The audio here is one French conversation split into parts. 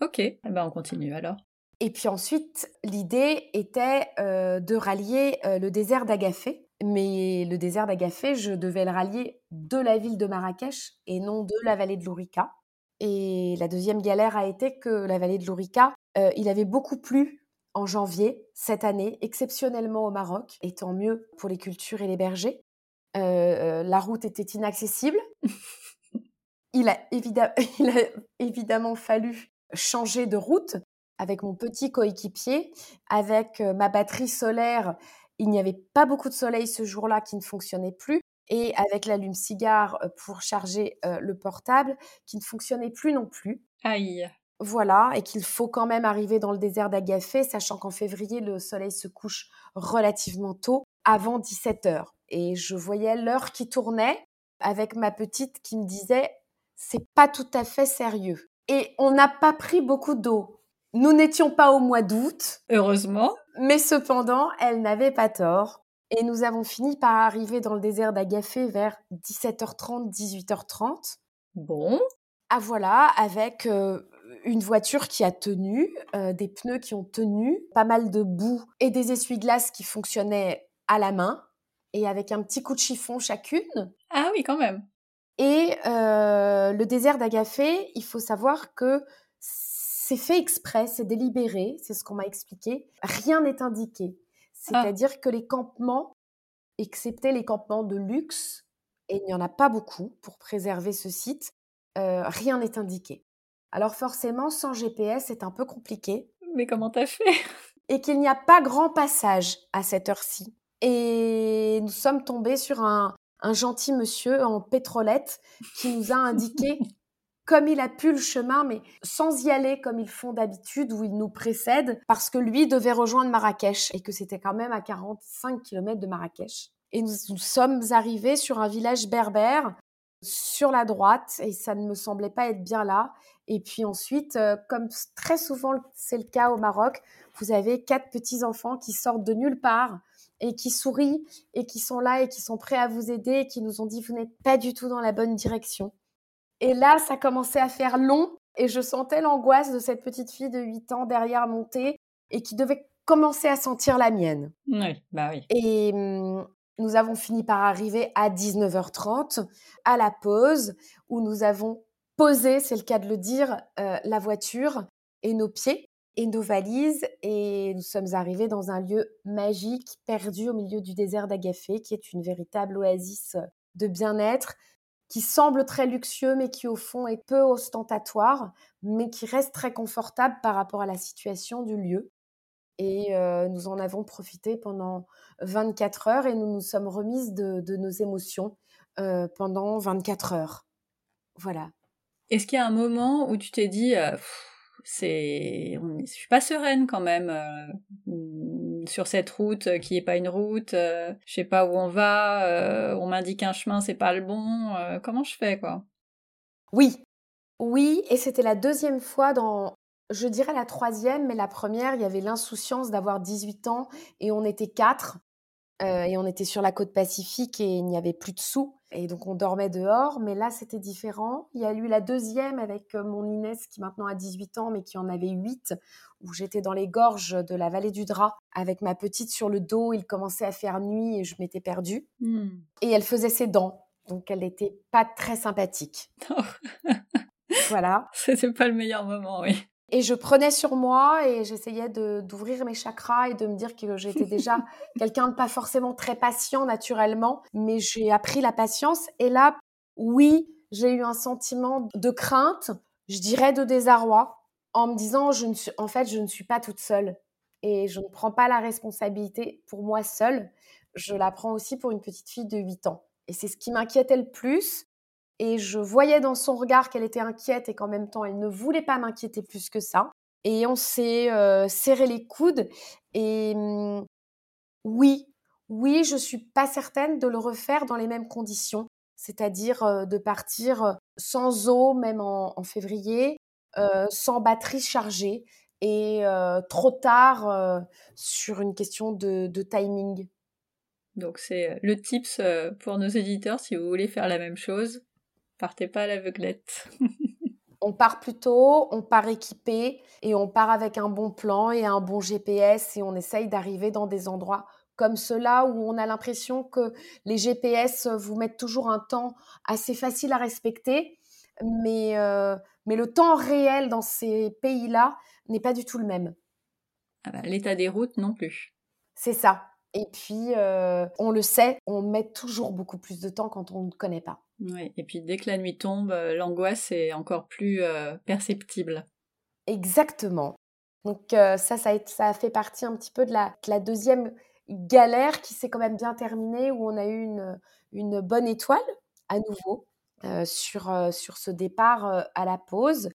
Ok, eh ben on continue alors. Et puis ensuite, l'idée était euh, de rallier euh, le désert d'Agafé. Mais le désert d'Agafé, je devais le rallier de la ville de Marrakech et non de la vallée de l'Ourika. Et la deuxième galère a été que la vallée de l'Ourika, euh, il avait beaucoup plu en janvier cette année, exceptionnellement au Maroc, et tant mieux pour les cultures et les bergers. la route était inaccessible. il, a il a évidemment fallu changer de route avec mon petit coéquipier, avec ma batterie solaire. Il n'y avait pas beaucoup de soleil ce jour-là qui ne fonctionnait plus. Et avec l'allume-cigare pour charger le portable qui ne fonctionnait plus non plus. Aïe. Voilà, et qu'il faut quand même arriver dans le désert d'Agafé, sachant qu'en février, le soleil se couche relativement tôt, avant 17 heures. Et je voyais l'heure qui tournait avec ma petite qui me disait c'est pas tout à fait sérieux. Et on n'a pas pris beaucoup d'eau. Nous n'étions pas au mois d'août. Heureusement. Mais cependant, elle n'avait pas tort. Et nous avons fini par arriver dans le désert d'Agafé vers 17h30, 18h30. Bon. Ah voilà, avec euh, une voiture qui a tenu, euh, des pneus qui ont tenu, pas mal de boue et des essuie-glaces qui fonctionnaient à la main et avec un petit coup de chiffon chacune. Ah oui, quand même. Et euh, le désert d'Agafé, il faut savoir que c'est fait exprès, c'est délibéré, c'est ce qu'on m'a expliqué. Rien n'est indiqué. Ah. C'est-à-dire que les campements, excepté les campements de luxe, et il n'y en a pas beaucoup pour préserver ce site, euh, rien n'est indiqué. Alors forcément, sans GPS, c'est un peu compliqué. Mais comment t'as fait? Et qu'il n'y a pas grand passage à cette heure-ci. Et nous sommes tombés sur un, un gentil monsieur en pétrolette qui nous a indiqué comme il a pu le chemin, mais sans y aller comme ils font d'habitude, où ils nous précèdent, parce que lui devait rejoindre Marrakech et que c'était quand même à 45 km de Marrakech. Et nous, sommes arrivés sur un village berbère sur la droite et ça ne me semblait pas être bien là. Et puis ensuite, euh, comme très souvent c'est le cas au Maroc, vous avez quatre petits enfants qui sortent de nulle part et qui sourient et qui sont là et qui sont prêts à vous aider et qui nous ont dit vous n'êtes pas du tout dans la bonne direction. Et là, ça commençait à faire long et je sentais l'angoisse de cette petite fille de 8 ans derrière monter et qui devait commencer à sentir la mienne. Oui, bah oui. Et mmh, nous avons fini par arriver à 19h30 à la pause où nous avons posé, c'est le cas de le dire, euh, la voiture et nos pieds et nos valises et nous sommes arrivés dans un lieu magique perdu au milieu du désert d'Agafé qui est une véritable oasis de bien-être qui semble très luxueux, mais qui au fond est peu ostentatoire, mais qui reste très confortable par rapport à la situation du lieu. Et euh, nous en avons profité pendant 24 heures et nous nous sommes remises de, nos émotions euh, pendant 24 heures. Voilà. Est-ce qu'il y a un moment où tu t'es dit, euh, c'est, je suis pas sereine quand même sur cette route euh, qui est pas une route, euh, je sais pas où on va, euh, on m'indique un chemin, c'est pas le bon, comment je fais quoi? Oui, oui, et c'était la deuxième fois dans, je dirais la troisième, mais la première, il y avait l'insouciance d'avoir 18 ans et on était quatre. et on était sur la côte pacifique et il n'y avait plus de sous. Et donc on dormait dehors, mais là c'était différent. Il y a eu la deuxième avec mon Inès qui maintenant a 18 ans, mais qui en avait 8, où j'étais dans les gorges de la vallée du Drap avec ma petite sur le dos. Il commençait à faire nuit et je m'étais perdue. Hmm. Et elle faisait ses dents, donc elle n'était pas très sympathique. voilà. C'était pas le meilleur moment, oui. Et je prenais sur moi et j'essayais d'ouvrir mes chakras et de me dire que j'étais déjà quelqu'un de pas forcément très patient naturellement, mais j'ai appris la patience. Et là, oui, j'ai eu un sentiment de crainte, je dirais de désarroi, en me disant, je ne suis, en fait, je ne suis pas toute seule et je ne prends pas la responsabilité pour moi seule. Je la prends aussi pour une petite fille de 8 ans. Et c'est ce qui m'inquiétait le plus. Et je voyais dans son regard qu'elle était inquiète et qu'en même temps, elle ne voulait pas m'inquiéter plus que ça. Et on s'est euh, serré les coudes. Et mmh, oui, oui, je suis pas certaine de le refaire dans les mêmes conditions. C'est-à-dire euh, de partir euh, sans eau, même en février, euh, sans batterie chargée et trop tard sur une question de, timing. Donc c'est le tips pour nos éditeurs si vous voulez faire la même chose, partez pas à l'aveuglette. On part plus tôt, on part équipé et on part avec un bon plan et un bon GPS et on essaye d'arriver dans des endroits comme cela où on a l'impression que les GPS vous mettent toujours un temps assez facile à respecter, mais, euh, mais le temps réel dans ces pays-là n'est pas du tout le même. Ah bah, l'état des routes non plus. C'est ça. Et puis, euh, on le sait, on met toujours beaucoup plus de temps quand on ne connaît pas. Oui, et puis dès que la nuit tombe, euh, l'angoisse est encore plus perceptible. Exactement. Donc ça, ça a, fait partie un petit peu de la, de la deuxième galère qui s'est quand même bien terminée, où on a eu une, bonne étoile à nouveau euh, sur, euh, ce départ euh, à la pause.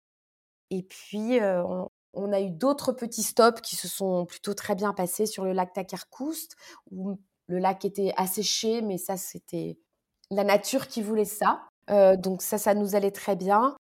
Et puis, on, a eu d'autres petits stops qui se sont plutôt très bien passés sur le lac Takarkoust, où le lac était asséché, mais ça, c'était la nature qui voulait ça. donc ça, ça nous allait très bien.